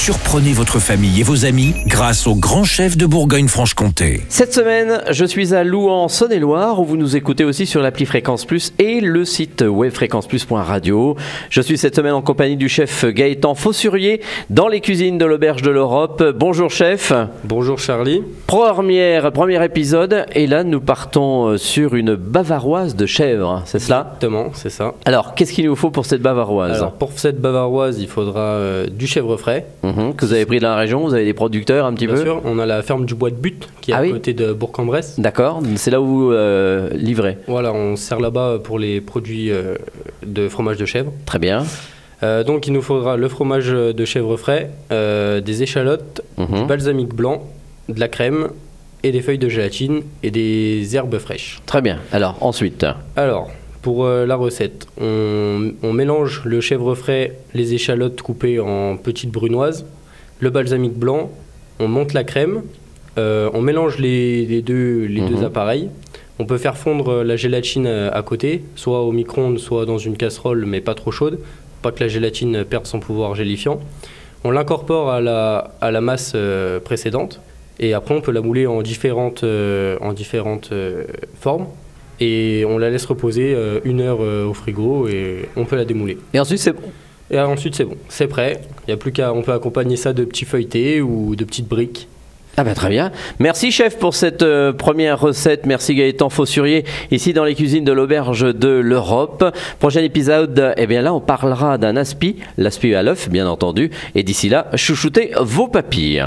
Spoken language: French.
Surprenez votre famille et vos amis grâce au grand chef de Bourgogne-Franche-Comté. Cette semaine, je suis à Louan, Saône-et-Loire, où vous nous écoutez aussi sur l'appli Fréquence Plus et le site web fréquenceplus.radio. Je suis cette semaine en compagnie du chef Gaëtan Fossurier dans les cuisines de l'Auberge de l'Europe. Bonjour chef. Bonjour Charlie. Première, premier épisode, et là nous partons euh, sur une bavaroise de chèvre, c'est cela? Exactement, c'est ça. Alors, qu'est-ce qu'il nous faut pour cette bavaroise? Alors pour cette bavaroise, il faudra euh, du chèvre frais. Mhm, Que vous avez pris de la région, vous avez des producteurs un petit Bien peu sûr, on a la ferme du Bois de Butte qui est Ah à oui côté de Bourg-en-Bresse. D'accord, c'est là où vous euh, livrez. Voilà, on sert là-bas pour les produits euh, de fromage de chèvre. Très bien. Euh, donc il nous faudra le fromage de chèvre frais, euh, des échalotes, Mhm. du balsamique blanc, de la crème et des feuilles de gélatine et des herbes fraîches. Très bien. Alors, ensuite. Alors, pour euh, la recette, on, on mélange le chèvre frais, les échalotes coupées en petites brunoises, le balsamique blanc, on monte la crème, euh, on mélange les, les deux, les Mhm. deux appareils. On peut faire fondre la gélatine euh, à côté, soit au micro-ondes, soit dans une casserole, mais pas trop chaude, pas que la gélatine perde son pouvoir gélifiant. On l'incorpore à la, à la masse euh, précédente, et après on peut la mouler en différentes, euh, en différentes euh, formes et on la laisse reposer euh, une heure euh, au frigo et on peut la démouler. Et ensuite, c'est bon. Et ensuite c'est bon, c'est prêt. Il y a plus qu'à, on peut accompagner ça de petits feuilletés ou de petites briques. Ah ben très bien. Merci chef pour cette euh, première recette. Merci Gaëtan Fossurier ici dans les cuisines de l'auberge de l'Europe. Prochain épisode, eh bien là on parlera d'un aspi, l'aspi à l'œuf bien entendu. Et d'ici là, chouchoutez vos papilles.